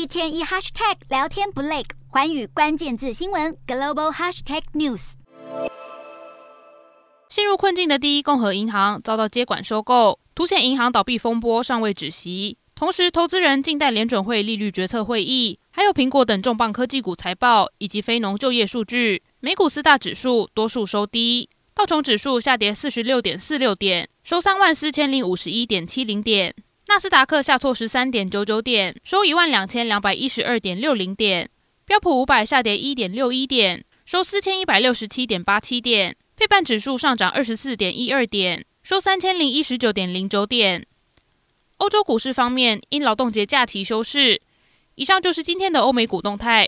一天一 hashtag 聊天不累，寰宇关键字新闻 global hashtag news。陷入困境的第一共和银行遭到接管收购，凸显银行倒闭风波尚未止息。同时，投资人静待联准会利率决策会议，还有苹果等重磅科技股财报以及非农就业数据。美股四大指数多数收低，道琼指数下跌四十六点四六点，收三万四千零五十一点七零点。纳斯达克下挫十三点九九点，收一万两千两百一十二点六零点；标普五百下跌一点六一点，收四千一百六十七点八七点；费半指数上涨二十四点一二点，收三千零一十九点零九点。欧洲股市方面，因劳动节假期休市。以上就是今天的欧美股动态，